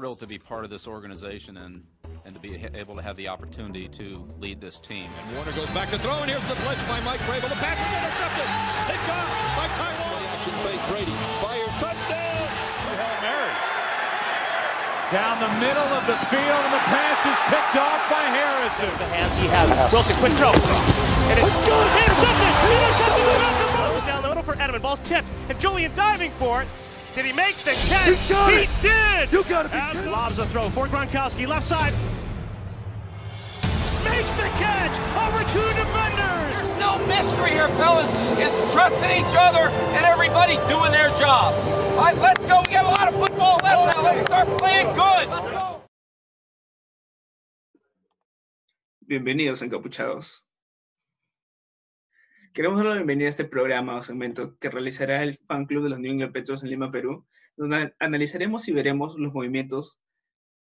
thrilled to be part of this organization and, and to be able to have the opportunity to lead this team. And Warner goes back to throw, and here's the blitz by Mike Vrabel. The pass is intercepted. It's gone by Tyrone. Action fake. Brady fire touchdown. Hail Mary. Down the middle of the field, and the pass is picked off by Harrison. The hands he has. Wilson, quick throw. And it's good. Intercepted. Intercepted. Down the middle for Edelman. Ball's tipped, and Julian diving for it. Did he make the catch? He's got he it. did. You gotta be and kidding. lobs a throw for Gronkowski, left side. Makes the catch over two defenders. There's no mystery here, fellas. It's trusting each other and everybody doing their job. All right, let's go. We got a lot of football left now. Let's start playing good. Let's go. Bienvenidos encapuchados. Queremos dar la bienvenida a este programa o segmento que realizará el fan club de los New England Patriots en Lima, Perú, donde analizaremos y veremos los movimientos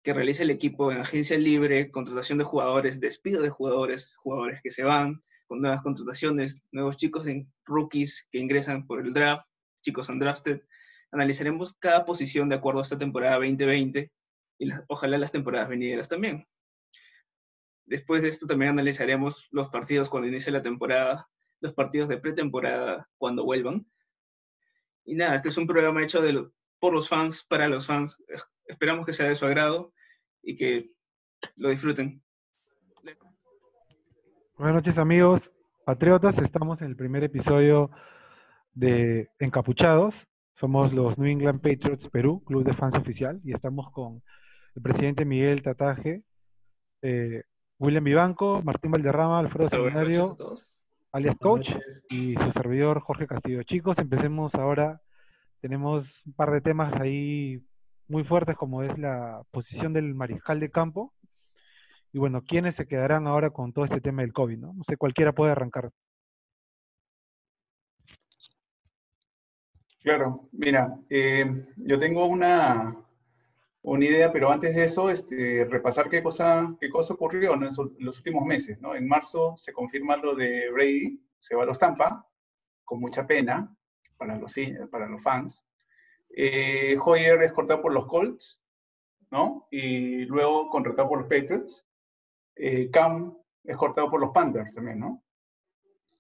que realiza el equipo en agencia libre, contratación de jugadores, despido de jugadores, jugadores que se van, con nuevas contrataciones, nuevos chicos en rookies que ingresan por el draft, chicos undrafted. Analizaremos cada posición de acuerdo a esta temporada 2020 y ojalá las temporadas venideras también. Después de esto también analizaremos los partidos cuando inicie la temporada, los partidos de pretemporada cuando vuelvan. Y nada, este es un programa hecho de por los fans, para los fans. Esperamos que sea de su agrado y que lo disfruten. Buenas noches amigos patriotas, estamos en el primer episodio de Encapuchados. Somos los New England Patriots Perú, club de fans oficial, y estamos con el presidente Miguel Tataje, eh, William Vivanco, Martín Valderrama, Alfredo Buenas noches Seminario, a todos. Alias Coach, y su servidor Jorge Castillo. Chicos, empecemos ahora. Tenemos un par de temas ahí muy fuertes, como es la posición del mariscal de campo. Y bueno, ¿quiénes se quedarán ahora con todo este tema del COVID? No, no sé, cualquiera puede arrancar. Claro, mira, eh, yo tengo una, una idea, pero antes de eso, este, repasar qué cosa, qué cosa ocurrió en los últimos meses. ¿no? En marzo se confirma lo de Brady, se va a los Tampa, con mucha pena para los, hin- para los fans. Eh, Hoyer es cortado por los Colts, ¿no? Y luego contratado por los Patriots. Eh, Cam es cortado por los Panthers también, ¿no?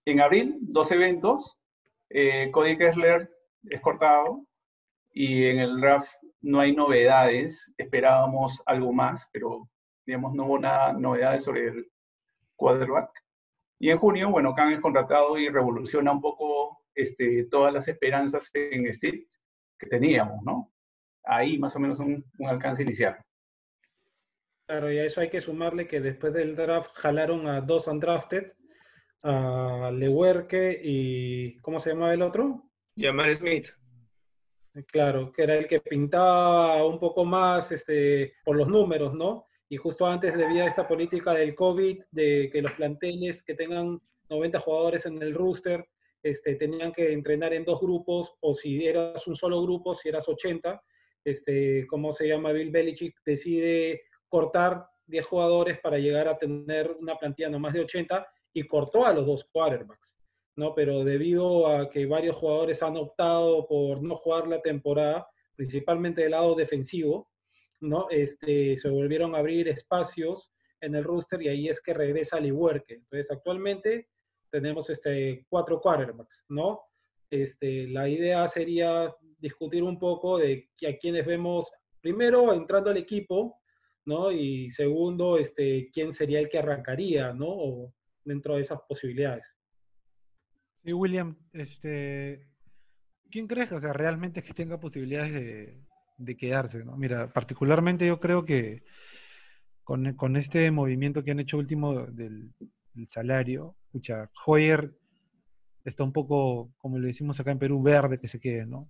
En abril, dos eventos. Eh, Cody Kessler es cortado y en el draft no hay novedades. Esperábamos algo más, pero digamos no hubo nada novedades sobre el quarterback. Y en junio, bueno, Khan es contratado y revoluciona un poco este, todas las esperanzas en Steve que teníamos, ¿no? Ahí más o menos un, un alcance inicial. Claro, y a eso hay que sumarle que después del draft jalaron a dos undrafted, a Lewerke y ¿cómo se llamaba el otro? Llamar Smith. Claro, que era el que pintaba un poco más este, por los números, ¿no? Y justo antes debía esta política del COVID, de que los planteles que tengan 90 jugadores en el rooster, este, tenían que entrenar en dos grupos, o si eras un solo grupo, si eras 80, este, ¿cómo se llama? Bill Belichick decide cortar 10 jugadores para llegar a tener una plantilla no más de 80 y cortó a los dos quarterbacks. ¿No? Pero debido a que varios jugadores han optado por no jugar la temporada, principalmente del lado defensivo, ¿no? Este, se volvieron a abrir espacios en el roster y ahí es que regresa Liwerke. Entonces, actualmente tenemos este, cuatro quarterbacks, ¿no? Este, la idea sería discutir un poco de a quienes vemos, primero, entrando al equipo, ¿no? Y segundo, este, quién sería el que arrancaría, ¿no? Dentro de esas posibilidades. Sí, William, este, ¿quién crees o sea, realmente que tenga posibilidades de, quedarse? ¿no? Mira, particularmente yo creo que con, con este movimiento que han hecho último del, del salario, escucha, Hoyer está un poco, como le decimos acá en Perú, verde que se quede, ¿no?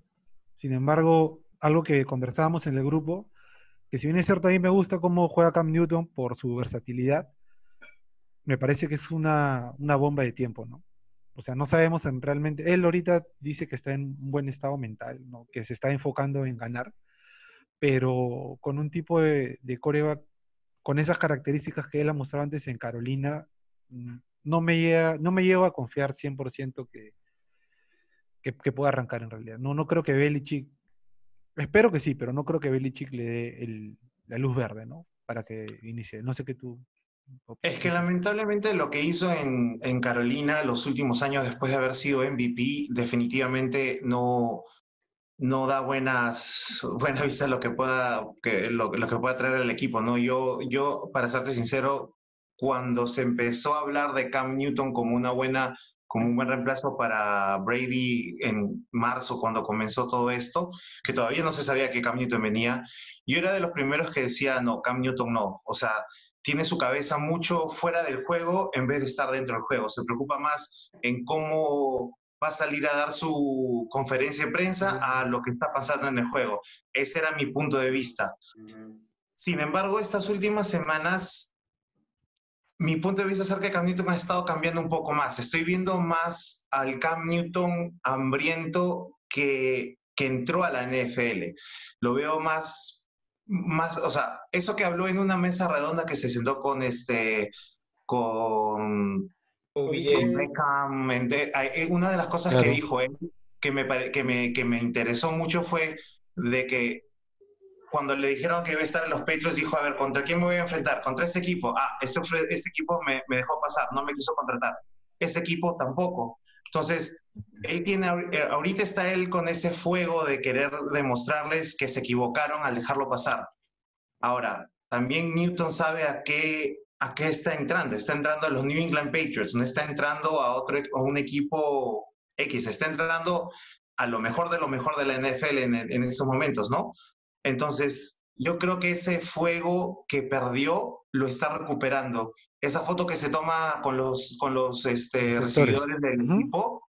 Sin embargo, algo que conversábamos en el grupo, que si bien es cierto, a mí me gusta cómo juega Cam Newton por su versatilidad, me parece que es una, una bomba de tiempo, ¿no? O sea, no sabemos en realmente. Él ahorita dice que está en un buen estado mental, ¿no? que se está enfocando en ganar, pero con un tipo de, de coreback con esas características que él ha mostrado antes en Carolina, mm, no me llega, no me llevo a confiar 100% que, que, que pueda arrancar en realidad. No, no creo que Belichick, espero que sí, pero no creo que Belichick le dé el, la luz verde, ¿no? Para que inicie. No sé qué tú... Es que lamentablemente lo que hizo en, en Carolina los últimos años después de haber sido MVP definitivamente no, no da buenas, buena vista lo que pueda, que, lo, lo, que pueda traer el equipo, ¿no? Yo, yo, para serte sincero, cuando se empezó a hablar de Cam Newton como una buena, como un buen reemplazo para Brady en marzo, cuando comenzó todo esto, que todavía no se sabía que Cam Newton venía, yo era de los primeros que decía, no, Cam Newton no, o sea, tiene su cabeza mucho fuera del juego en vez de estar dentro del juego, se preocupa más en cómo va a salir a dar su conferencia de prensa a lo que está pasando en el juego. Ese era mi punto de vista. Sin embargo, estas últimas semanas, mi punto de vista acerca de Cam Newton ha estado cambiando un poco más. Estoy viendo más al Cam Newton hambriento que, que entró a la NFL. Lo veo más, más, o sea, eso que habló en una mesa redonda que se sentó con este, con una de las cosas que dijo él que me, que, me, que me interesó mucho fue de que cuando le dijeron que iba a estar en los Patriots, dijo, a ver, ¿contra quién me voy a enfrentar? Contra este equipo. Ah, este, este equipo me, me, dejó pasar, no me quiso contratar. Este equipo tampoco. Entonces, él tiene, eh, ahorita está él con ese fuego de querer demostrarles que se equivocaron al dejarlo pasar. Ahora, también Newton sabe a qué, ¿a qué está entrando? Está entrando a los New England Patriots, no está entrando a otro a un equipo X, está entrando a lo mejor de lo mejor de la NFL en, en esos momentos, ¿no? Entonces, yo creo que ese fuego que perdió lo está recuperando. Esa foto que se toma con los, con los este, recibidores del equipo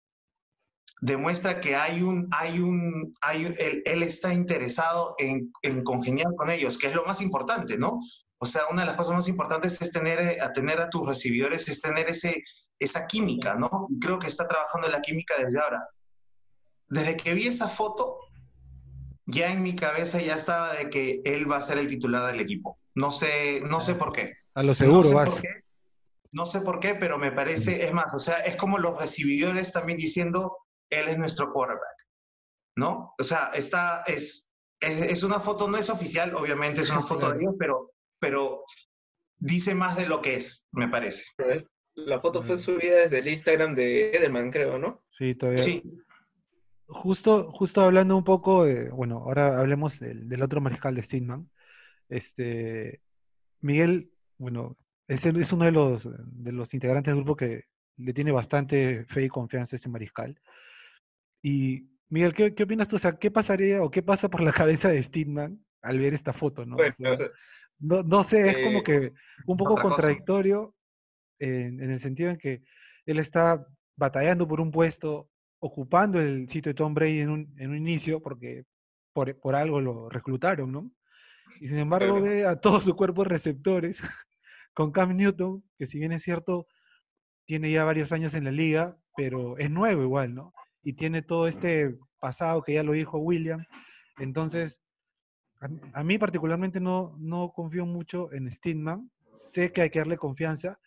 demuestra que hay un, hay un, hay, él, él está interesado en, en, congeniar con ellos, que es lo más importante, ¿no? O sea, una de las cosas más importantes es tener eh, a, tener a tus recibidores, es tener ese, esa química, ¿no? Creo que está trabajando en la química desde ahora. Desde que vi esa foto, ya en mi cabeza ya estaba de que él va a ser el titular del equipo. No sé, no sé por qué. A lo seguro no sé vas. Por qué, no sé por qué, pero me parece, es más, o sea, es como los recibidores también diciendo, él es nuestro quarterback, ¿no? O sea, está, es, es, es una foto, no es oficial, obviamente es una foto de ellos, pero pero dice más de lo que es, me parece. La foto fue subida desde el Instagram de Edelman, creo, ¿no? Sí, todavía. Sí. Justo, justo hablando un poco de, bueno, ahora hablemos del, del otro mariscal de Steinman. Este, Miguel, bueno, es, el, es uno de los, de los integrantes del grupo que le tiene bastante fe y confianza a este mariscal. Y, Miguel, ¿qué, ¿qué, opinas tú? O sea, ¿qué pasaría o qué pasa por la cabeza de Steinman al ver esta foto, no? Bueno, o sea, o sea, no, no sé, es eh, como que un poco contradictorio en, en el sentido en que él está batallando por un puesto, ocupando el sitio de Tom Brady en un, en un inicio, porque por, por algo lo reclutaron, ¿no? Y sin embargo Claro. ve a todo su cuerpo de receptores con Cam Newton, que si bien es cierto, tiene ya varios años en la liga, pero es nuevo igual, ¿no? Y tiene todo este pasado que ya lo dijo William. Entonces, a, a mí particularmente no, no confío mucho en Stidman. Sé que hay que darle confianza,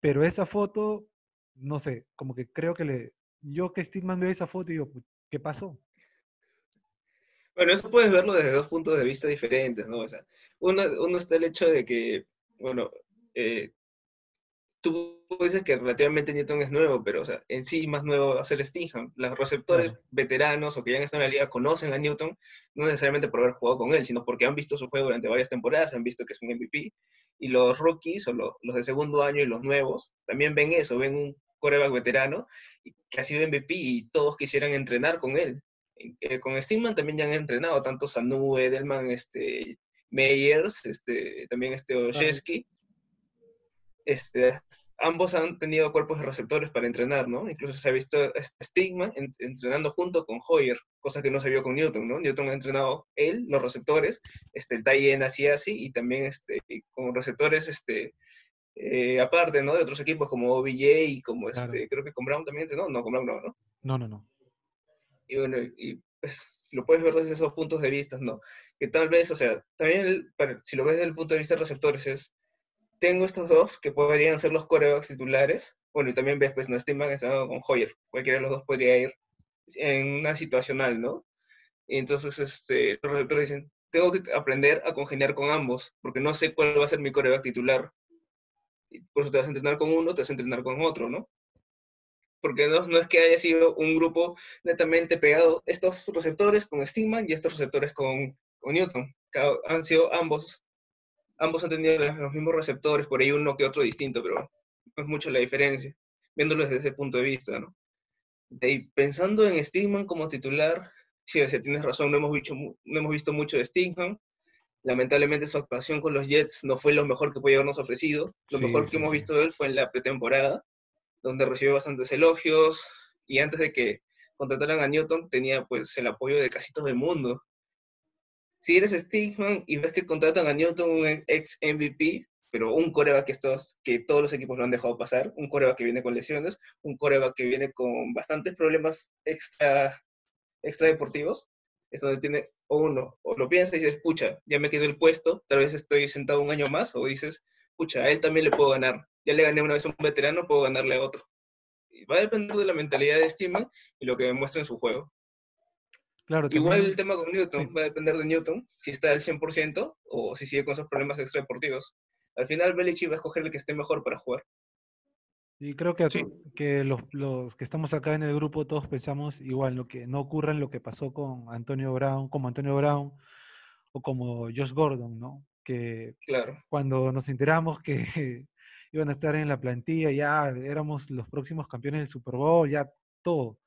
pero esa foto, no sé, como que creo que le... Yo que Stidman ve esa foto y digo, "Pu- ¿qué pasó? Bueno, eso puedes verlo desde dos puntos de vista diferentes, ¿no? O sea, uno, uno está el hecho de que, bueno, eh, tú dices que relativamente Newton es nuevo, pero, o sea, en sí más nuevo va a ser Stingham. Los receptores veteranos o que ya han estado en la liga conocen a Newton, no necesariamente por haber jugado con él, sino porque han visto su juego durante varias temporadas, han visto que es un MVP. Y los rookies o los, los de segundo año y los nuevos también ven eso, ven un coreback veterano que ha sido MVP y todos quisieran entrenar con él. Eh, con Steedman también ya han entrenado, tanto Sanu, Edelman, este, Meyers, este, también este Oshesky. Este, ambos han tenido cuerpos de receptores para entrenar, ¿no? Incluso se ha visto este Stigma en- entrenando junto con Hoyer, cosa que no se vio con Newton, ¿no? Newton ha entrenado él, los receptores, este, el Tayen hacía así, y también este, con receptores, este, eh, aparte, ¿no? De otros equipos como OBJ y como, Claro. este, creo que con Brown también entrenó, no, con Brown no, ¿no? No, no, no. Y bueno, y pues lo puedes ver desde esos puntos de vista, ¿no? Que tal vez, o sea, también el- para- si lo ves desde el punto de vista de receptores es, tengo estos dos que podrían ser los corebacks titulares, bueno, y también ves, pues, no Steamman está con Hoyer, cualquiera de los dos podría ir en una situacional, ¿no? Y entonces, este, los receptores dicen, tengo que aprender a congeniar con ambos, porque no sé cuál va a ser mi coreback titular. Y por eso te vas a entrenar con uno, te vas a entrenar con otro, ¿no? Porque no, no es que haya sido un grupo netamente pegado, estos receptores con Stigman y estos receptores con, con Newton. Han sido ambos, ambos han tenido los mismos receptores, por ahí uno que otro distinto, pero no es mucho la diferencia, viéndolo desde ese punto de vista, ¿no? Y pensando en Stigman como titular, sí, tienes razón, no hemos, visto, no hemos visto mucho de Stingham. Lamentablemente su actuación con los Jets no fue lo mejor que puede habernos ofrecido. Lo mejor que hemos visto de él fue en la pretemporada, donde recibió bastantes elogios y antes de que contrataran a Newton tenía pues el apoyo de casi todo el mundo. Si eres Stigman y ves que contratan a Newton, un ex MVP, pero un coreback que, todos los equipos lo han dejado pasar, un coreback que viene con lesiones, un coreback que viene con bastantes problemas extra extradeportivos, es donde tiene o uno, o lo piensa y dices, escucha, ya me quedó el puesto, tal vez estoy sentado un año más, o dices, escucha, a él también le puedo ganar, ya le gané una vez a un veterano, puedo ganarle a otro. Va a depender de la mentalidad de Steven y lo que demuestra en su juego. Claro, Igual el tema con Newton, va a depender de Newton, si está al 100% o si sigue con esos problemas extradeportivos. Al final Belichick va a escoger el que esté mejor para jugar. Y creo que, que los, los, que estamos acá en el grupo todos pensamos igual, lo que no ocurra en lo que pasó con Antonio Brown, como Antonio Brown o como Josh Gordon, ¿no? Que claro. cuando nos enteramos que iban a estar en la plantilla, ya éramos los próximos campeones del Super Bowl, ya todo.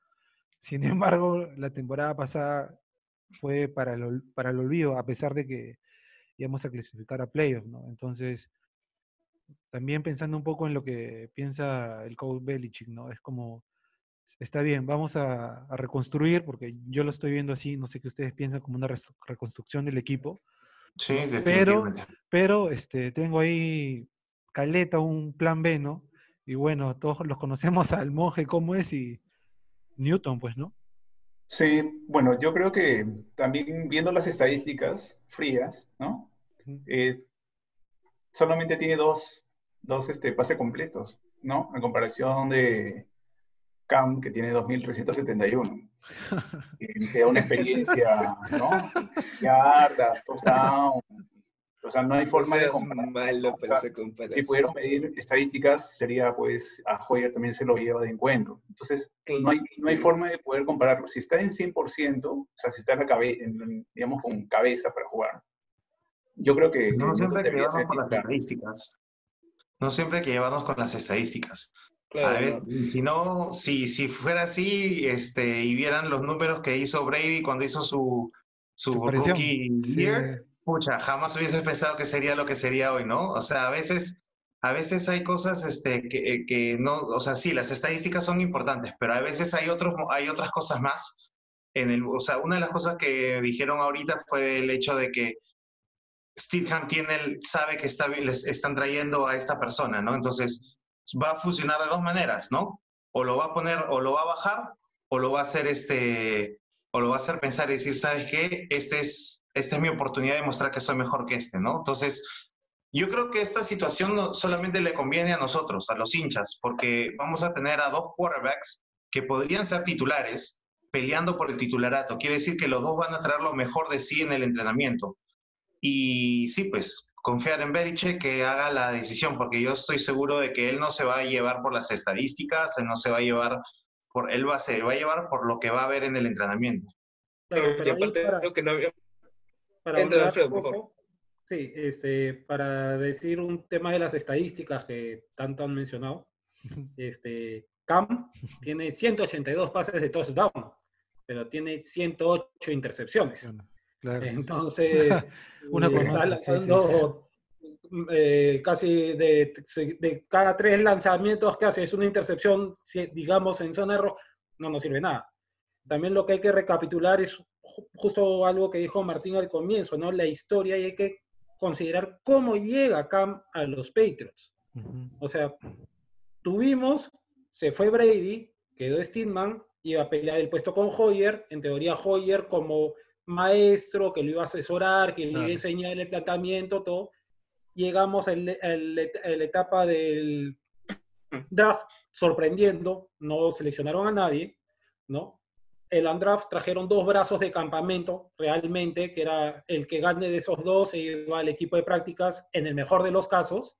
Sin embargo, la temporada pasada fue para el, para el olvido, a pesar de que íbamos a clasificar a playoffs, ¿no? Entonces, también pensando un poco en lo que piensa el coach Belichick, ¿no? Es como, está bien, vamos a, reconstruir, porque yo lo estoy viendo así, no sé qué ustedes piensan como una reconstrucción del equipo. Sí, pero, pero este, tengo ahí Caleta, un plan B, ¿no? Y bueno, todos los conocemos al monje cómo es y Newton, pues, ¿no? Sí, bueno, yo creo que también viendo las estadísticas frías, ¿no? Eh, solamente tiene dos dos este, pases completos, ¿no? En comparación de Cam, que tiene 2.371. que da una experiencia, ¿no? Yardas, touchdown. O sea, no hay forma de comparar. si pudieron medir estadísticas, sería pues a Hoyer también se lo lleva de encuentro. Entonces, no hay, no hay forma de poder compararlo. Si está en 100%, o sea, si está en la cabeza, digamos, con cabeza para jugar, yo creo que... No siempre que con las estadísticas. No siempre hay que llevarnos con las estadísticas. a veces, si no, si, si fuera así, este, y vieran los números que hizo Brady cuando hizo su, su, rookie year, pucha, jamás hubiese pensado que sería lo que sería hoy, ¿no? O sea, a veces, a veces hay cosas este, que, que no, o sea, sí, las estadísticas son importantes, pero a veces hay, otros, hay otras cosas más. En el, o sea, una de las cosas que dijeron ahorita fue el hecho de que Steadham tiene sabe que está, les están trayendo a esta persona, ¿no? Entonces, va a funcionar de dos maneras, ¿no? O lo va a poner, o lo va a bajar, o lo va a hacer este, o lo va a hacer pensar y decir, ¿sabes qué? Este es, esta es mi oportunidad de mostrar que soy mejor que este, ¿no? Entonces, yo creo que esta situación no solamente le conviene a nosotros, a los hinchas, porque vamos a tener a dos quarterbacks que podrían ser titulares peleando por el titularato. Quiere decir que los dos van a traer lo mejor de sí en el entrenamiento. Y sí, pues confiar en Beriche que haga la decisión, porque yo estoy seguro de que él no se va a llevar por las estadísticas, él no se va a llevar por, él va a, se va a llevar por lo que va a ver en el entrenamiento. y aparte creo que no había... Para Sí, este, para decir un tema de las estadísticas que tanto han mencionado, este, Cam tiene 182 pases de touchdown, pero tiene 108 intercepciones. Entonces, Una está lanzando eh, casi de, de, cada tres lanzamientos que hace es una intercepción, digamos, en zona roja, no nos sirve nada. También lo que hay que recapitular es justo algo que dijo Martín al comienzo, ¿no? La historia y hay que considerar cómo llega Cam a los Patriots. O sea, tuvimos, se fue Brady, quedó Steedman, iba a pelear el puesto con Hoyer, en teoría Hoyer como maestro que lo iba a asesorar, que le iba a enseñar el planteamiento, todo. Llegamos a la etapa del draft sorprendiendo, no seleccionaron a nadie, ¿no? el Andraft trajeron dos brazos de campamento realmente, que era el que gane de esos dos se iba al equipo de prácticas en el mejor de los casos,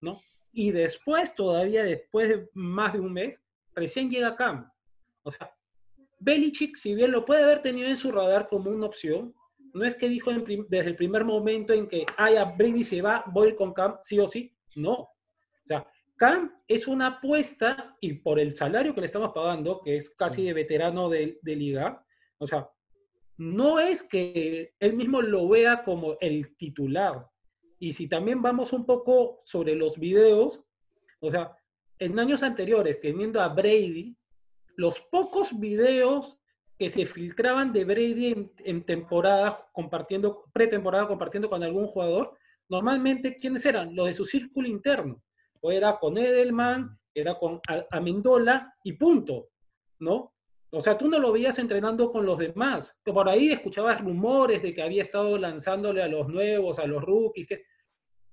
¿no? Y después, todavía después de más de un mes, recién llega Cam. O sea, Belichick, si bien lo puede haber tenido en su radar como una opción, no es que dijo desde el primer momento en que, ay, Brady se va, voy a ir con Cam, sí o sí. No. O sea, Cam es una apuesta y por el salario que le estamos pagando, que es casi de veterano de, de liga, o sea, no es que él mismo lo vea como el titular. Y si también vamos un poco sobre los videos, o sea, en años anteriores, teniendo a Brady, los pocos videos que se filtraban de Brady en, temporada, compartiendo, pretemporada, compartiendo con algún jugador, normalmente, ¿quiénes eran? Los de su círculo interno. O era con Edelman, era con Amendola y punto, ¿no? O sea, tú no lo veías entrenando con los demás. Por ahí escuchabas rumores de que había estado lanzándole a los nuevos, a los rookies,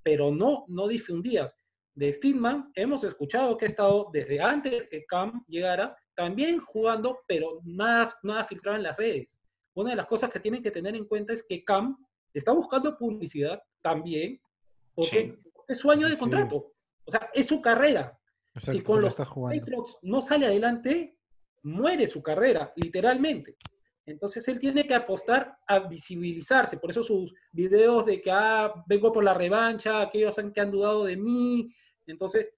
pero no, no difundías. De Steedman hemos escuchado que ha estado desde antes que Cam llegara también jugando, pero nada, nada filtrado en las redes. Una de las cosas que tienen que tener en cuenta es que Cam está buscando publicidad también, porque es su año de contrato. O sea, es su carrera. si con los Patriots no sale adelante, muere su carrera, literalmente. Entonces él tiene que apostar a visibilizarse. Por eso sus videos de que ah, vengo por la revancha, aquellos que han dudado de mí. Entonces,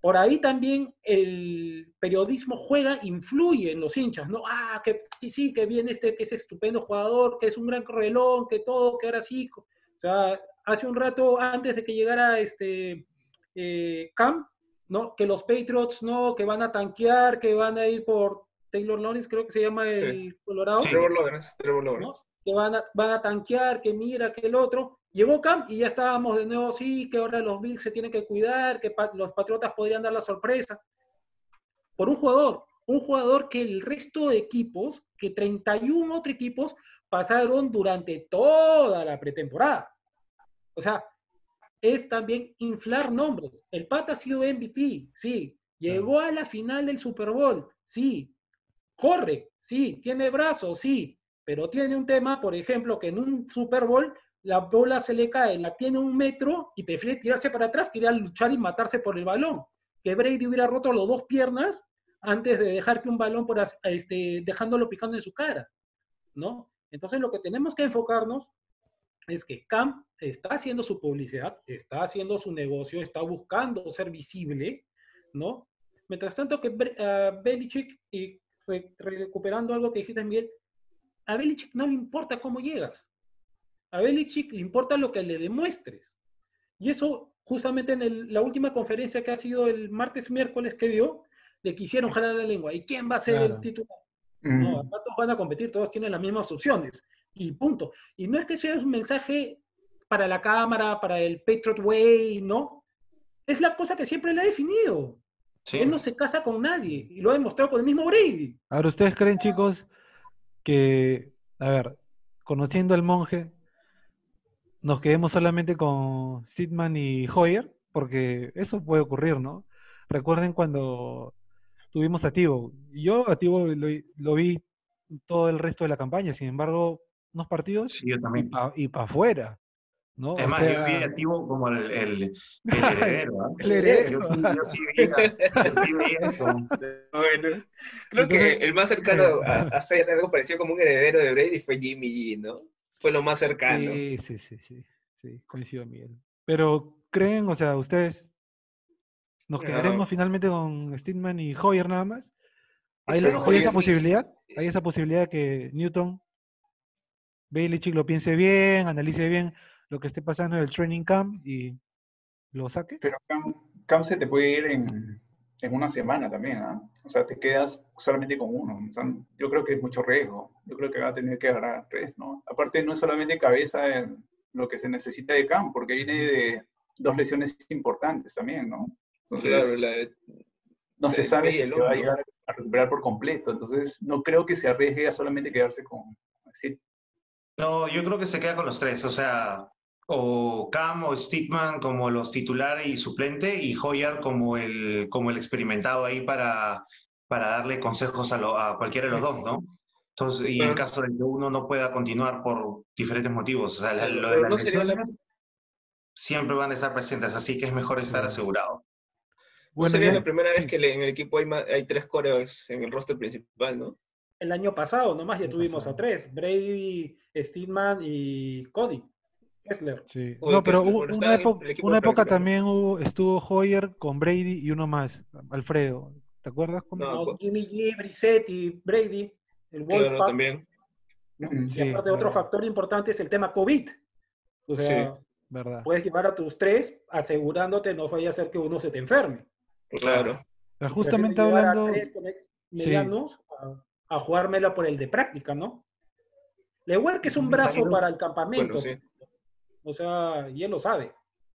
por ahí también el periodismo juega, influye en los hinchas, ¿no? Ah, que sí, sí, que viene este, que es estupendo jugador, que es un gran correlón, que todo, que ahora sí. O sea, hace un rato, antes de que llegara este eh, Cam, ¿no? Que los Patriots, ¿no? Que van a tanquear, que van a ir por Taylor Lawrence, creo que se llama el Colorado. Trevor Lawrence, Trevor Lawrence. Que van a, van a tanquear, que mira, que el otro. Llegó Cam y ya estábamos de nuevo, sí, que ahora los Bills se tienen que cuidar, que los Patriotas podrían dar la sorpresa. Por un jugador, un jugador que el resto de equipos, que 31 otros equipos, pasaron durante toda la pretemporada. O sea, es también inflar nombres. El Pata ha sido MVP, sí. Llegó a la final del Super Bowl, sí. Corre, sí. Tiene brazos, sí. Pero tiene un tema, por ejemplo, que en un Super Bowl la bola se le cae, la tiene un metro y prefiere tirarse para atrás, quería luchar y matarse por el balón. Que Brady hubiera roto las dos piernas antes de dejar que un balón por este, dejándolo picando en su cara, ¿no? Entonces lo que tenemos que enfocarnos es que Cam está haciendo su publicidad, está haciendo su negocio, está buscando ser visible, ¿no? Mientras tanto que uh, Belichick, y recuperando algo que dijiste, Miguel, a Belichick no le importa cómo llegas. A Belichick le importa lo que le demuestres. Y eso, justamente en la última conferencia que ha sido el martes, miércoles que dio, le quisieron jalar la lengua. ¿Y quién va a ser el titular? No, todos van a competir, todos tienen las mismas opciones. Y punto. Y no es que sea un mensaje para la cámara, para el Patriot Way, ¿no? Es la cosa que siempre le ha definido. Él no se casa con nadie y lo ha demostrado con el mismo Brady. Ahora, ¿ustedes creen, chicos, que, a ver, conociendo al monje, nos quedemos solamente con Sidman y Hoyer, porque eso puede ocurrir, ¿no? Recuerden cuando tuvimos a. Yo a Tivo lo, vi todo el resto de la campaña, sin embargo, unos partidos y para afuera. ¿No? Es más, yo vi a Tivo como el, el, heredero. ¿ah? el heredero. Yo sí, vi, eso. Bueno, creo que el más cercano a, a, ser algo parecido como un heredero de Brady fue Jimmy G, ¿no? Fue lo más cercano. Sí, sí, sí, sí, sí, coincido, Miguel. Pero, ¿creen, o sea, ustedes, nos quedaremos finalmente con Steedman y Hoyer nada más? ¿Hay, esa posibilidad? ¿Hay esa posibilidad que Newton, Belichick lo piense bien, analice bien lo que esté pasando en el training camp y lo saque? Pero Cam se te puede ir en, en una semana también, ¿ah? O sea, te quedas solamente con uno. yo creo que es mucho riesgo. Yo creo que va a tener que agarrar tres, ¿no? Aparte, no es solamente cabeza en lo que se necesita de Cam, porque viene de dos lesiones importantes también, ¿no? Entonces, no se sabe si se va a llegar a recuperar por completo. Entonces, no creo que se arriesgue a solamente quedarse con... No, yo creo que se queda con los tres. O sea, o Cam o Stickman como los titulares y suplente y Hoyer como el, como el experimentado ahí para, para darle consejos a, a cualquiera de los dos, ¿no? Entonces, y en caso de que uno no pueda continuar por diferentes motivos, o sea, lo de Pero las no sería la- lesiones siempre van a estar presentes, así que es mejor estar asegurado. No Bueno, sería ya- la primera vez que le- en el equipo hay, tres corebacks en el roster principal, ¿no? El año pasado nomás ya tuvimos a tres, Brady, Steedman y Cody. Kessler. Sí. Oye, No, pero Kessler, una, época, también hubo- estuvo Hoyer con Brady y uno más, Alfredo. ¿Te acuerdas? cómo? No, pues- Jimmy G, Brissett y Brady, el Claro, Wolfpack. también. Y Sí, aparte, otro factor importante es el tema COVID. O sea, verdad. puedes llevar a tus tres asegurándote no vaya a ser que uno se te enferme. Claro. Pero justamente a hablando, tres medianos a, a jugármela por el de práctica, ¿no? Le que es un brazo para el campamento. Bueno, sí. O sea, y él lo sabe.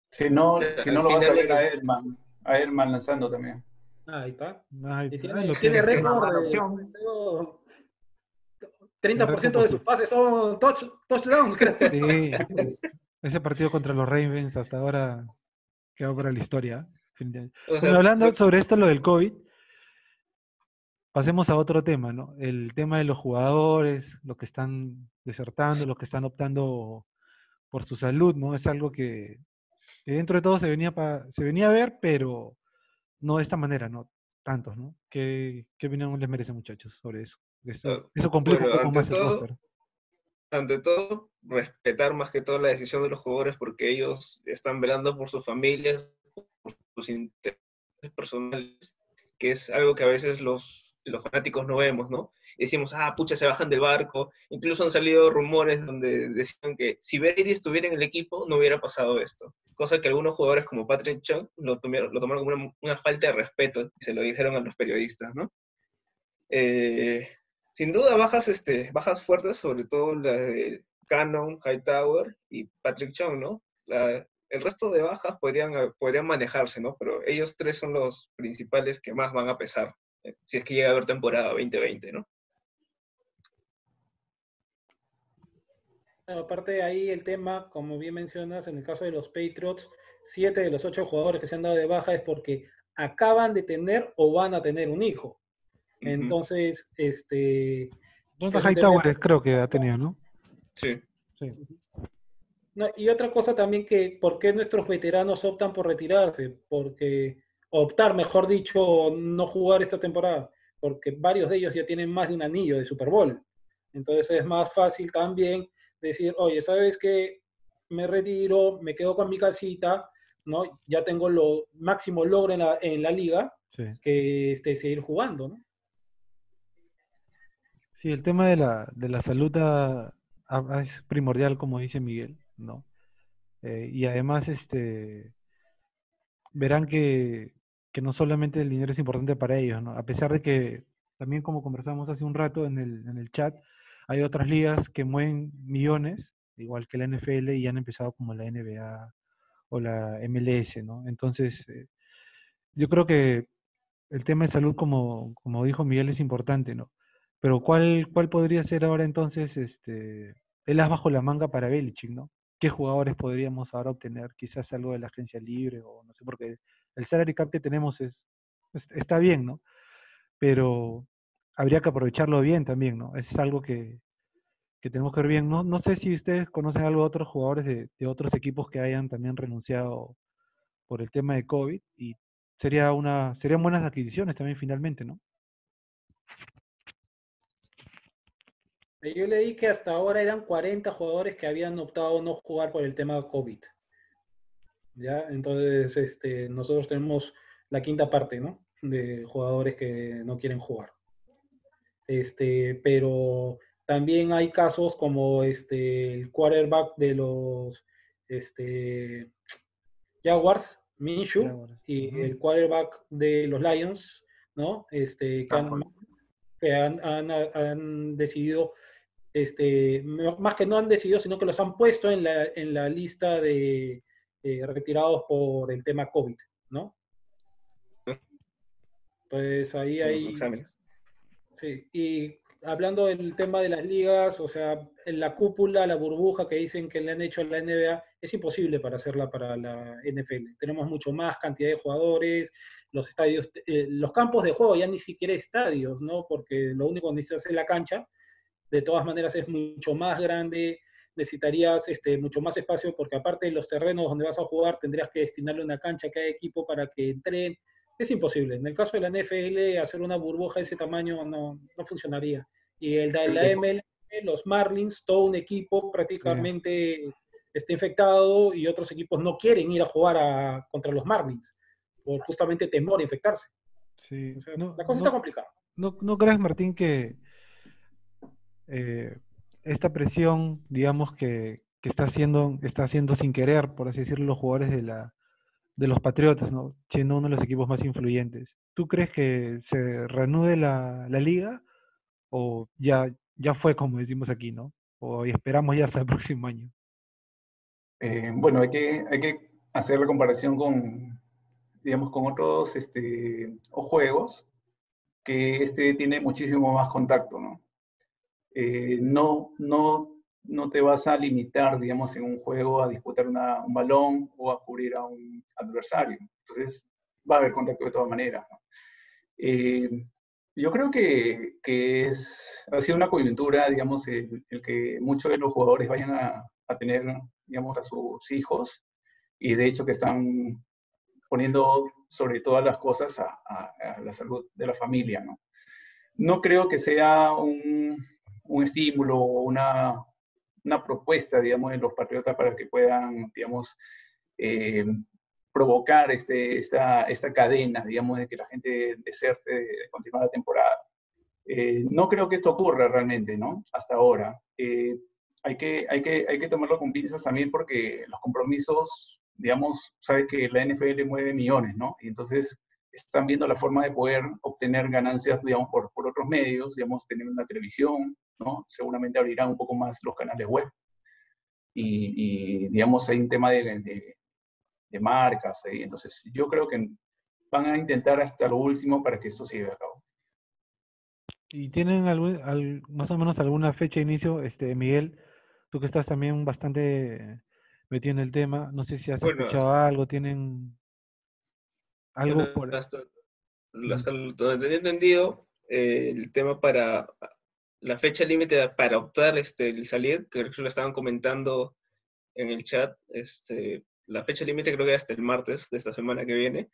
Si no, si no lo vas a ver a Edelman, a Edelman lanzando también. Ah, Ahí está. ay, Y ay, tiene, tiene tiene. récord de- opción. creo, 30% de sus pases son touch, touchdowns, creo. Sí, ese partido contra los Ravens hasta ahora quedó para la historia. Definitivamente. O sea, Bueno, hablando sobre esto, lo del COVID, pasemos a otro tema, ¿no? El tema de los jugadores, los que están desertando, los que están optando por su salud, ¿no? Es algo que, que dentro de todo se venía, pa- se venía a ver, pero no de esta manera, ¿no? Tantos, ¿no? ¿Qué, qué opinión les merece, muchachos, sobre eso? Eso, Ah, eso complica bueno, un poco más el todo, roster. ante todo, respetar más que todo la decisión de los jugadores porque ellos están velando por sus familias, por sus intereses personales, que es algo que a veces los, los fanáticos no vemos, ¿no? Decimos, ah, pucha, se bajan del barco. Incluso han salido rumores donde decían que si Brady estuviera en el equipo, no hubiera pasado esto. Cosa que algunos jugadores como Patrick Chung lo tomaron, como una, falta de respeto y se lo dijeron a los periodistas, ¿no? Eh, sin duda bajas, este, bajas fuertes, sobre todo la de Cannon, Hightower y Patrick Chung, ¿no? El resto de bajas podrían, podrían manejarse, ¿no? Pero ellos tres son los principales que más van a pesar, si es que llega a haber temporada 2020, ¿no? Bueno, aparte de ahí el tema, como bien mencionas, en el caso de los Patriots, siete de los ocho jugadores que se han dado de baja es porque acaban de tener o van a tener un hijo. Entonces, este... Entonces es Hightower tema- creo que ha tenido, ¿no? Sí. Sí. No, y otra cosa también que, ¿por qué nuestros veteranos optan por retirarse? Porque, optar, mejor dicho, no jugar esta temporada, porque varios de ellos ya tienen más de un anillo de Super Bowl. Entonces es más fácil también decir, oye, ¿sabes qué? Me retiro, me quedo con mi casita, ¿no? Ya tengo lo máximo logro en la, en la liga, Sí. que este, seguir jugando, ¿no? Sí, el tema de la, de la salud es primordial, como dice Miguel, ¿no? Eh, y además, este, verán que, que no solamente el dinero es importante para ellos, ¿no? A pesar de que, también como conversamos hace un rato en el, en el chat, hay otras ligas que mueven millones, igual que la NFL, y han empezado como la NBA o la MLS, ¿no? Entonces, eh, yo creo que el tema de salud, como, como dijo Miguel, es importante, ¿no? Pero ¿cuál, cuál podría ser ahora entonces este, el as bajo la manga para Belichick, ¿no? ¿Qué jugadores podríamos ahora obtener? Quizás algo de la agencia libre o no sé, porque el salary cap que tenemos es, es- está bien, ¿no? Pero habría que aprovecharlo bien también, ¿no? Es algo que, que tenemos que ver bien. No, no sé si ustedes conocen algo de otros jugadores de, de otros equipos que hayan también renunciado por el tema de COVID y sería una, serían buenas adquisiciones también finalmente, ¿no? Yo leí que hasta ahora eran 40 jugadores que habían optado no jugar por el tema COVID. ¿Ya? Entonces, este, nosotros tenemos la quinta parte, ¿no? De jugadores que no quieren jugar. Este, pero también hay casos como este, el quarterback de los este, Jaguars, Minshew, Jaguars, y el quarterback de los Lions, ¿no? Este, que han, que han, han- han decidido, este, más que no han decidido, sino que los han puesto en la, en la lista de eh, retirados por el tema COVID, ¿no? Pues ahí hay... exámenes. Sí, y hablando del tema de las ligas, o sea, en la cúpula, la burbuja que dicen que le han hecho a la NBA, es imposible para hacerla para la NFL. Tenemos mucho más cantidad de jugadores, los estadios, eh, los campos de juego ya ni siquiera estadios, ¿no? Porque lo único que necesitas es la cancha de todas maneras es mucho más grande, necesitarías este, mucho más espacio porque aparte de los terrenos donde vas a jugar tendrías que destinarle una cancha a cada equipo para que entren. Es imposible. En el caso de la NFL, hacer una burbuja de ese tamaño no, no funcionaría. Y el de la ML, los Marlins, todo un equipo prácticamente está infectado y otros equipos no quieren ir a jugar a, contra los Marlins por justamente temor a infectarse. Sí. la cosa está complicada. ¿No, no crees, Martín, que eh, esta presión, digamos, que, está, haciendo, está haciendo sin querer, por así decirlo, los jugadores de, los Patriotas, ¿no? siendo uno de los equipos más influyentes, ¿tú crees que se reanude la, liga o ya, ya fue, como decimos aquí, ¿no? O esperamos ya hasta el próximo año. Eh, bueno, hay que, hay que hacer la comparación con, digamos, con otros este, o juegos que este tiene muchísimo más contacto, ¿no? Eh, no, no, no te vas a limitar, digamos, en un juego a disputar un balón o a cubrir a un adversario. Entonces, va a haber contacto de todas maneras. ¿no? Eh, yo creo que, que, es, ha sido una coyuntura, digamos, el, el que muchos de los jugadores vayan a, a, tener, digamos, a sus hijos y de hecho que están poniendo sobre todas las cosas a, a la salud de la familia, ¿no? No creo que sea un, un estímulo o una, una, propuesta, digamos, en los patriotas para que puedan, digamos, eh, provocar este, esta, esta cadena, digamos, de que la gente deserte de continuar la temporada. Eh, no creo que esto ocurra realmente, ¿no? Hasta ahora. Eh, hay, que, hay, que, hay que tomarlo con pinzas también porque los compromisos, digamos, sabes que la NFL mueve millones, ¿no? Y entonces están viendo la forma de poder obtener ganancias, digamos, por, por otros medios, digamos, tener una televisión, ¿no? Seguramente abrirán un poco más los canales web. Y, y digamos, hay un tema de, de de marcas. ¿eh? Entonces, yo creo que van a intentar hasta lo último para que esto se lleve a cabo. ¿Y tienen algún, al, más o menos alguna fecha de inicio, este, Miguel? Tú que estás también bastante metido en el tema, no sé si has bueno, escuchado algo, tienen algo por... Hasta, hasta donde he entendido, eh, el tema para la fecha límite para optar este, el salir, que lo estaban comentando en el chat, este, la fecha límite creo que hasta el martes de esta semana que viene.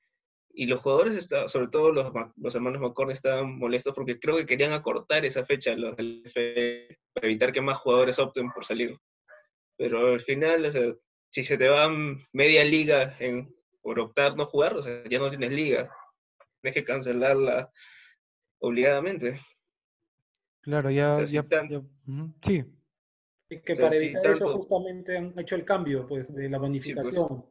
Y los jugadores, está, sobre todo los, los hermanos McCorn, estaban molestos porque creo que querían acortar esa fecha los del FA para evitar que más jugadores opten por salir. Pero al final, o sea, si se te va media liga en, por optar no jugar, o sea, ya no tienes liga. Tienes que cancelarla obligadamente. Claro, ya. O sea, ya, si tan, ya uh -huh. Sí, es que o sea, para evitar eso justamente han hecho el cambio pues, de la bonificación. Sí, pues.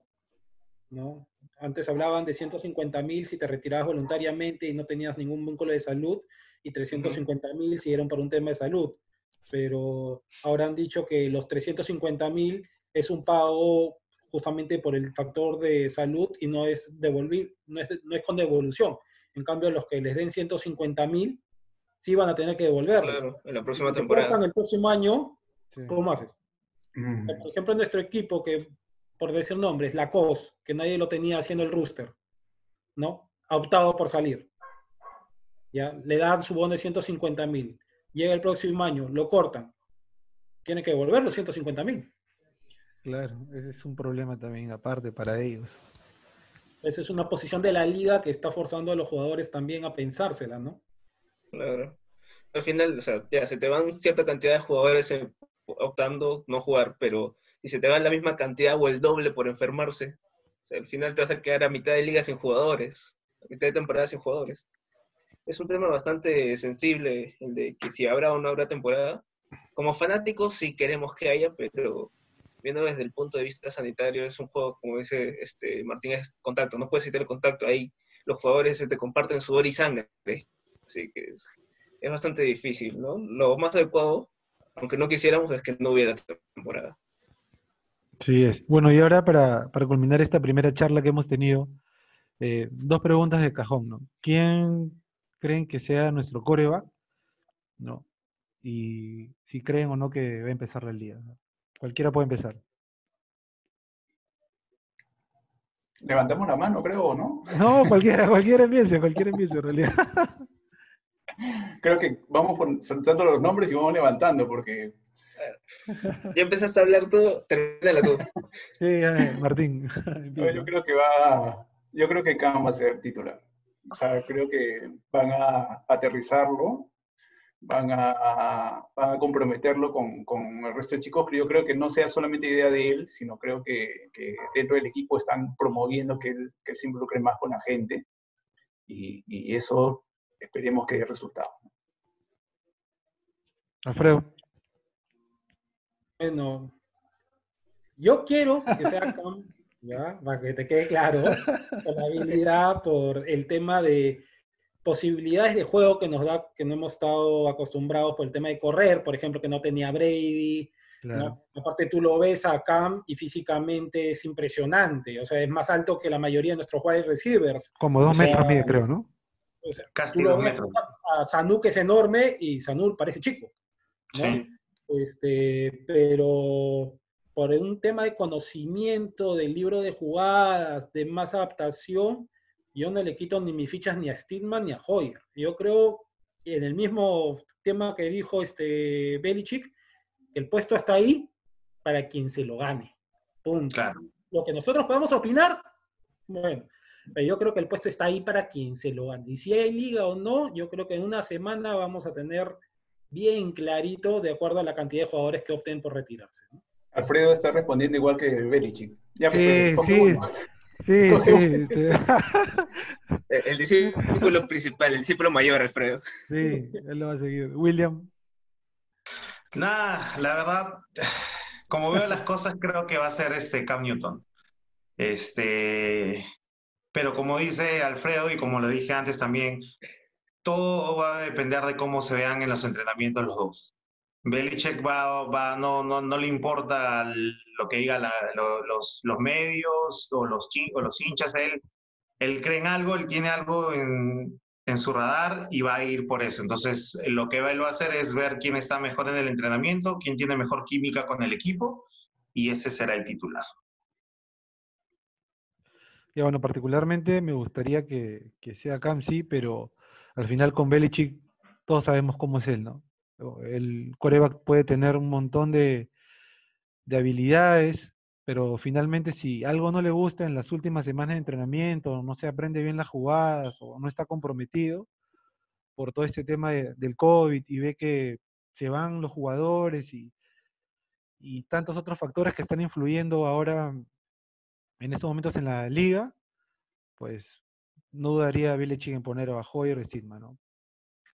¿no? Antes hablaban de 150 mil si te retirabas voluntariamente y no tenías ningún vínculo de salud y 350 mil uh -huh. si eran por un tema de salud. Pero ahora han dicho que los 350 mil es un pago justamente por el factor de salud y no es, devolver, no es, no es con devolución. En cambio, los que les den 150 mil sí van a tener que devolverlo. Claro, en la próxima temporada. El próximo año, ¿Cómo haces? Mm. Por ejemplo, en nuestro equipo, que por decir nombres, la COS, que nadie lo tenía haciendo el rooster, ¿no? Ha optado por salir. ¿Ya? Le dan su bono de 150 mil. Llega el próximo año, lo cortan. Tiene que devolver los 150 mil. Claro, ese es un problema también aparte para ellos. Esa es una posición de la liga que está forzando a los jugadores también a pensársela, ¿no? Claro. Al final, o sea, ya se te van cierta cantidad de jugadores en optando no jugar, pero si se te va la misma cantidad o el doble por enfermarse, o sea, al final te vas a quedar a mitad de liga sin jugadores, a mitad de temporada sin jugadores. Es un tema bastante sensible el de que si habrá o no habrá temporada. Como fanáticos sí queremos que haya, pero viendo desde el punto de vista sanitario es un juego, como dice este Martín, es contacto, no puedes evitar el contacto ahí. Los jugadores se te comparten sudor y sangre, así que es, es bastante difícil, ¿no? Lo más adecuado aunque no quisiéramos, es que no hubiera temporada. Sí, es. Bueno, y ahora para, para culminar esta primera charla que hemos tenido, eh, dos preguntas de cajón, ¿no? ¿Quién creen que sea nuestro coreback? ¿No? Y si creen o no que va a empezar la liga. ¿no? Cualquiera puede empezar. Levantamos la mano, creo, ¿no? No, cualquiera, cualquiera empiece, cualquiera empiece en realidad. creo que vamos por, soltando los nombres y vamos levantando, porque... Ya empezaste a hablar tú, termínala tú. Sí, Martín. yo creo que va, yo creo que Cam va a ser titular. O sea, creo que van a aterrizarlo, van a, a comprometerlo con, con, el resto de chicos. Yo creo que no sea solamente idea de él, sino creo que, que dentro del equipo están promoviendo que él, que él se involucre más con la gente. Y, y eso esperemos que dé resultado. Alfredo. Bueno, yo quiero que sea Cam, ¿ya? para que te quede claro, con la habilidad por el tema de posibilidades de juego que nos da, que no hemos estado acostumbrados por el tema de correr, por ejemplo, que no tenía Brady. Aparte tú lo ves a Cam y físicamente es impresionante, o sea, es más alto que la mayoría de nuestros wide receivers. Como dos metros mide, creo, ¿no? Casi dos metros. A Sanu que es enorme y Sanu parece chico. Sí. Este, pero por un tema de conocimiento del libro de jugadas, de más adaptación, yo no le quito ni mis fichas ni a Stidman ni a Hoyer. Yo creo, en el mismo tema que dijo este Belichick, el puesto está ahí para quien se lo gane. Punto. Lo que nosotros podemos opinar, bueno, pero yo creo que el puesto está ahí para quien se lo gane. Y si hay liga o no, yo creo que en una semana vamos a tener bien clarito de acuerdo a la cantidad de jugadores que opten por retirarse. Alfredo está respondiendo igual que Belichick. Ya, sí, sí. Sí, sí, El discípulo principal, el discípulo mayor, Alfredo. Sí, él lo va a seguir. William. Nada, la verdad, como veo las cosas, creo que va a ser este Cam Newton. Este, pero como dice Alfredo y como lo dije antes también, todo va a depender de cómo se vean en los entrenamientos los dos. Belichick va, va no, no, no le importa lo que digan los, los, medios o los, o los hinchas, él, él cree en algo, él tiene algo en, en, su radar y va a ir por eso. Entonces, lo que él va a hacer es ver quién está mejor en el entrenamiento, quién tiene mejor química con el equipo y ese será el titular. Y bueno, particularmente me gustaría que, que sea Cam, sí, pero al final con Belichick todos sabemos cómo es él, ¿no? El coreback puede tener un montón de, de habilidades, pero finalmente si algo no le gusta en las últimas semanas de entrenamiento, no se aprende bien las jugadas o no está comprometido por todo este tema del COVID y ve que se van los jugadores y, y tantos otros factores que están influyendo ahora en estos momentos en la liga, pues no dudaría Belichick en poner a Hoyer o Stidman, ¿no?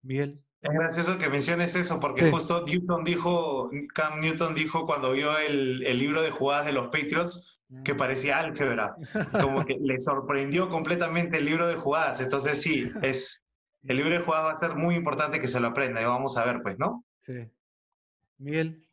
Miguel. Es gracioso que menciones eso, porque justo Newton dijo, Cam Newton dijo cuando vio el, el, libro de jugadas de los Patriots que mm. parecía álgebra, como que le sorprendió completamente el libro de jugadas. Entonces sí, es el libro de jugadas va a ser muy importante que se lo aprenda y vamos a ver, pues, ¿no? Sí. Miguel.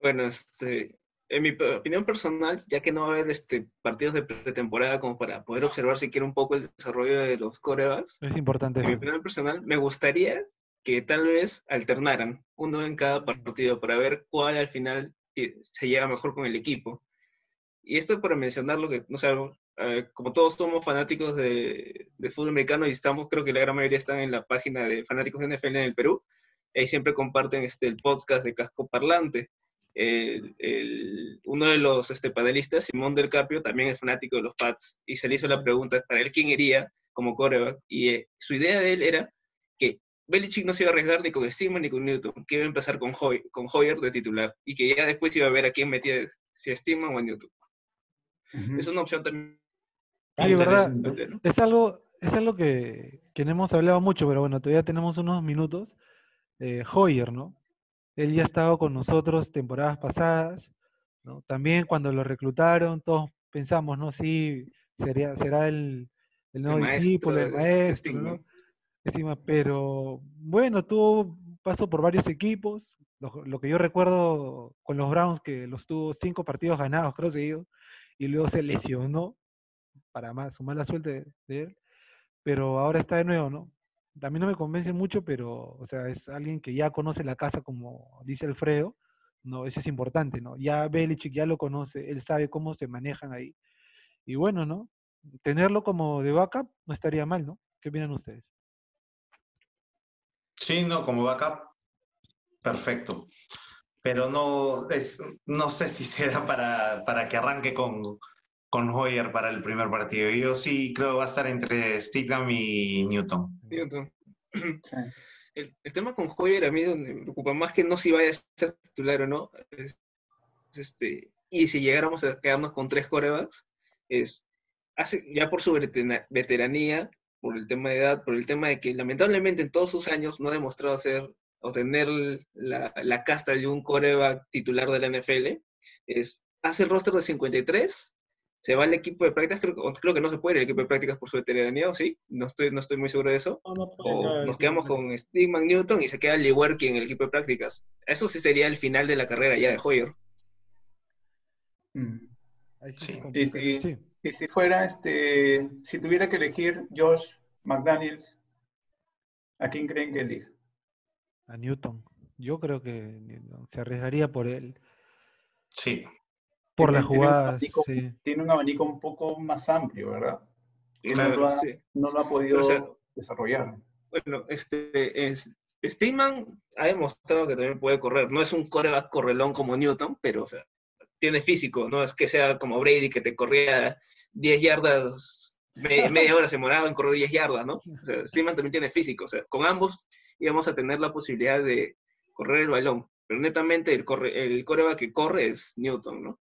Bueno, este, en mi opinión personal, ya que no va a haber este, partidos de pretemporada como para poder observar siquiera un poco el desarrollo de los corebacks. Es importante. En mi opinión personal, me gustaría que tal vez alternaran uno en cada partido para ver cuál al final se llega mejor con el equipo. Y esto para mencionar lo que, no sé, eh, como todos somos fanáticos de, de, fútbol americano y estamos, creo que la gran mayoría están en la página de fanáticos de NFL en el Perú, ahí siempre comparten este, el podcast de Casco Parlante el, uno de los este, panelistas, Simón del Carpio, también es fanático de los Pats y se le hizo la pregunta para él quién iría como coreback. Y eh, su idea de él era que Belichick no se iba a arriesgar ni con Steeman ni con Newton, que iba a empezar con, con Hoyer de titular y que ya después iba a ver a quién metía, si a o a Newton. Es una opción también. verdad. Es algo, es algo que, que, no hemos hablado mucho, pero bueno, todavía tenemos unos minutos. Eh, Hoyer, ¿no? Él ya ha estado con nosotros temporadas pasadas, ¿no? También cuando lo reclutaron, todos pensamos, ¿no? Sí, sería, será el, el nuevo el maestro, ¿no? Pero bueno, tuvo paso por varios equipos. Lo, que yo recuerdo con los Browns, que los tuvo cinco partidos ganados, creo, seguidos, y luego se lesionó para más, su mala suerte de él. Pero ahora está de nuevo, ¿no? mí no me convence mucho, pero, o sea, es alguien que ya conoce la casa, como dice Alfredo, ¿no? Eso es importante, ¿no? Ya Belichick ya lo conoce, él sabe cómo se manejan ahí. Y bueno, ¿no? Tenerlo como de backup no estaría mal, ¿no? ¿Qué opinan ustedes? Sí, no, como backup, perfecto. Pero no, es, no sé si será para, para que arranque con, con Hoyer para el primer partido. Yo sí creo que va a estar entre Steedham y Newton. Newton. El, el, tema con Hoyer a mí me preocupa más que no si vaya a ser titular o no, es, este, y si llegáramos a quedarnos con tres corebacks, es hace, ya por su veteranía, por el tema de edad, por el tema de que lamentablemente en todos sus años no ha demostrado ser o tener la, la casta de un coreback titular de la NFL, es, hace el roster de 53 se va al equipo de prácticas, creo, creo, que no se puede ir al equipo de prácticas por su veteranía, ¿o sí? No estoy, no estoy muy seguro de eso. No, no o nos quedamos con Steve Newton y se queda Lewerke en el equipo de prácticas. Eso sí sería el final de la carrera ya de Hoyer. Mm. Sí. Sí. Y, si, fuera, este, si tuviera que elegir Josh McDaniels, ¿a quién creen que elige? A Newton. Yo creo que se arriesgaría por él. Sí. Por la jugada. Tiene un abanico un poco más amplio, ¿verdad? no, lo ha, no, lo ha, podido desarrollar. Bueno, este es, Steeman ha demostrado que también puede correr. No es un coreback correlón como Newton, pero o sea, tiene físico. No es que sea como Brady que te corría 10 yardas, media hora se moraba en correr 10 yardas, ¿no? O sea, también tiene físico. O sea, con ambos íbamos a tener la posibilidad de correr el balón. Pero netamente el, corre, el coreback que corre es Newton, ¿no?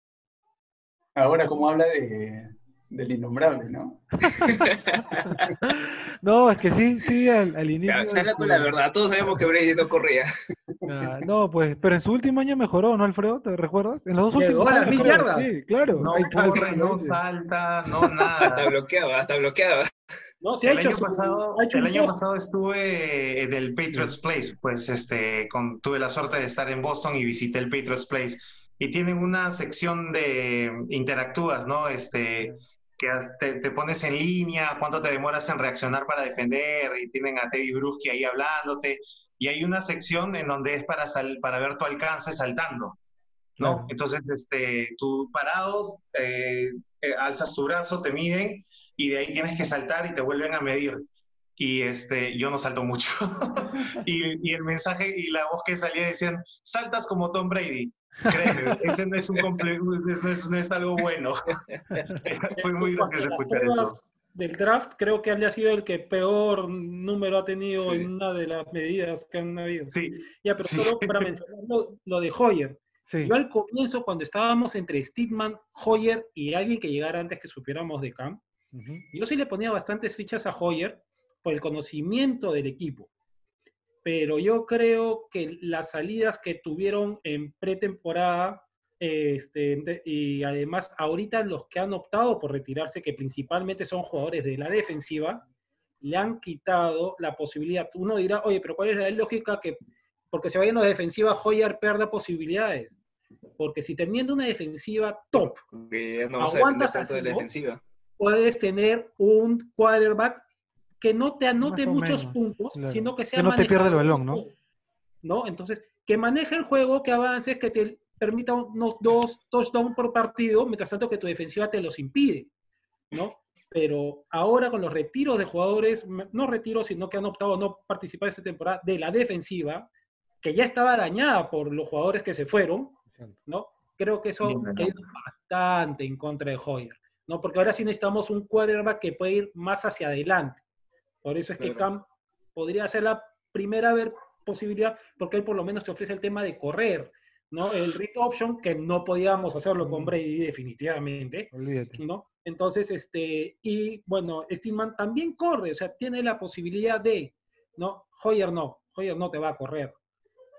Ahora, como habla de, del innombrable, ¿no? no, es que sí, sí, al, inicio. Se, habla con la verdad, todos sabemos que Brady no corría. Ah, no, pues, pero en su último año mejoró, ¿no, Alfredo? ¿Te recuerdas? En los dos Llegó últimos a las mil yardas. Sí, claro. No corre, no salta, no nada. hasta bloqueaba, hasta bloqueaba. No, se ha el hecho, año pasado, ha hecho el año pasado estuve en el Patriots Place, pues este, con, tuve la suerte de estar en Boston y visité el Patriots Place y tienen una sección de interactúas, ¿no? Este, que te, pones en línea, cuánto te demoras en reaccionar para defender, y tienen a Teddy Bruschi ahí hablándote, y hay una sección en donde es para, para ver tu alcance saltando, ¿no? Entonces, este, tú parado, eh, eh, alzas tu brazo, te miden, y de ahí tienes que saltar y te vuelven a medir. Y este, yo no salto mucho. y, y, el mensaje y la voz que salía decían, saltas como Tom Brady. Créeme, ese no es, un no es, algo bueno. Fue muy gracioso escuchar eso. Del draft, creo que ha sido el que peor número ha tenido en una de las medidas que han habido. Sí. Ya, pero solo para mencionar lo, de Hoyer. Yo al comienzo, cuando estábamos entre Steedman, Hoyer y alguien que llegara antes que supiéramos de Camp, yo sí le ponía bastantes fichas a Hoyer por el conocimiento del equipo pero yo creo que las salidas que tuvieron en pretemporada este, y además ahorita los que han optado por retirarse, que principalmente son jugadores de la defensiva, le han quitado la posibilidad. Uno dirá, oye, pero ¿cuál es la lógica que porque se vayan a la defensiva, Hoyer pierda posibilidades? Porque si teniendo una defensiva top, no aguantas tanto de la defensiva. puedes tener un quarterback que no te anote muchos puntos, sino que sea que no te pierda el balón, ¿no? ¿no? Entonces, que maneje el juego, que avances, que te permita unos dos touchdowns por partido, mientras tanto que tu defensiva te los impide, ¿no? Pero ahora con los retiros de jugadores, no retiros, sino que han optado a no participar esta temporada de la defensiva, que ya estaba dañada por los jugadores que se fueron, ¿no? Creo que eso ha ido bastante en contra de Hoyer, ¿no? Porque ahora sí necesitamos un quarterback que puede ir más hacia adelante. Por eso es que Cam podría ser la primera ver posibilidad, porque él por lo menos te ofrece el tema de correr, ¿no? El read option, que no podíamos hacerlo con Brady definitivamente, ¿no? Entonces, este, y bueno, Steelman también corre, o sea, tiene la posibilidad de, ¿no? Hoyer no, Hoyer no te va a correr,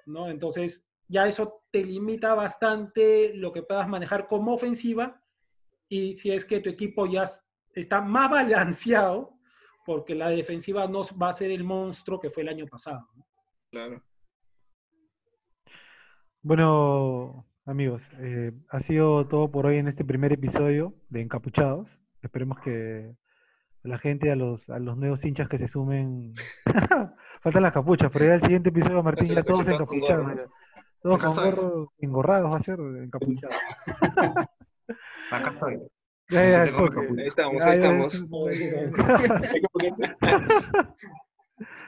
¿no? Entonces, ya eso te limita bastante lo que puedas manejar como ofensiva y si es que tu equipo ya está más balanceado, porque la defensiva no va a ser el monstruo que fue el año pasado. Claro. Bueno, amigos, eh, ha sido todo por hoy en este primer episodio de Encapuchados. Esperemos que la gente, a los, a los nuevos hinchas que se sumen. Faltan las capuchas, pero ya el siguiente episodio, Martín, ya todos encapuchados. Todos con gorros engorrados va a ser encapuchados. Acá estoy. Ya, ya, ahí estamos, ahí estamos.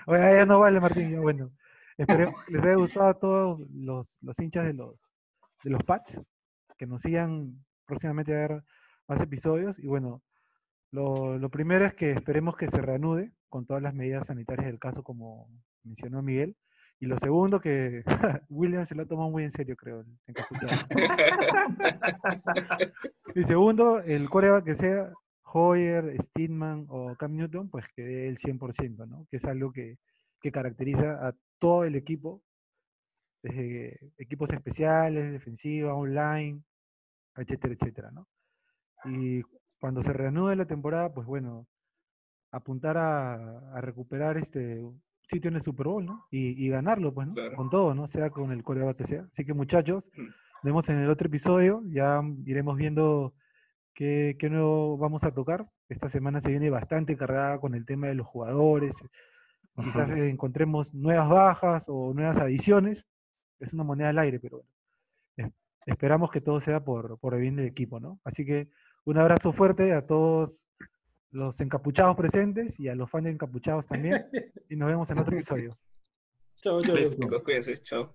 Oye, ya no vale, Martín, ya bueno. Esperemos que les haya gustado a todos los, los hinchas de los, de los Pats, que nos sigan próximamente a ver más episodios. Y bueno, lo, lo primero es que esperemos que se reanude con todas las medidas sanitarias del caso, como mencionó Miguel. Y lo segundo, que William se lo ha tomado muy en serio, creo. encapuchado. y segundo, el coreback que sea Hoyer, Steedman o Cam Newton, pues que dé el 100%, ¿no? Que es algo que, que caracteriza a todo el equipo, desde equipos especiales, defensiva, online, etcétera, etcétera, ¿no? Y cuando se reanude la temporada, pues bueno, apuntar a, a recuperar este sitio en el Super Bowl, ¿no? Y, y ganarlo, pues, ¿no? Con todo, ¿no? Sea con el coreback que sea. Así que muchachos, Mm. nos vemos en el otro episodio, ya iremos viendo qué, qué nuevo vamos a tocar. Esta semana se viene bastante cargada con el tema de los jugadores. Quizás Ajá. encontremos nuevas bajas o nuevas adiciones. Es una moneda al aire, pero bueno. es- Esperamos que todo sea por, por el bien del equipo, ¿no? Así que un abrazo fuerte a todos los encapuchados presentes y a los fans de encapuchados también. Y nos vemos en otro episodio. Chao, chao. Chicos, cuídense. Chao.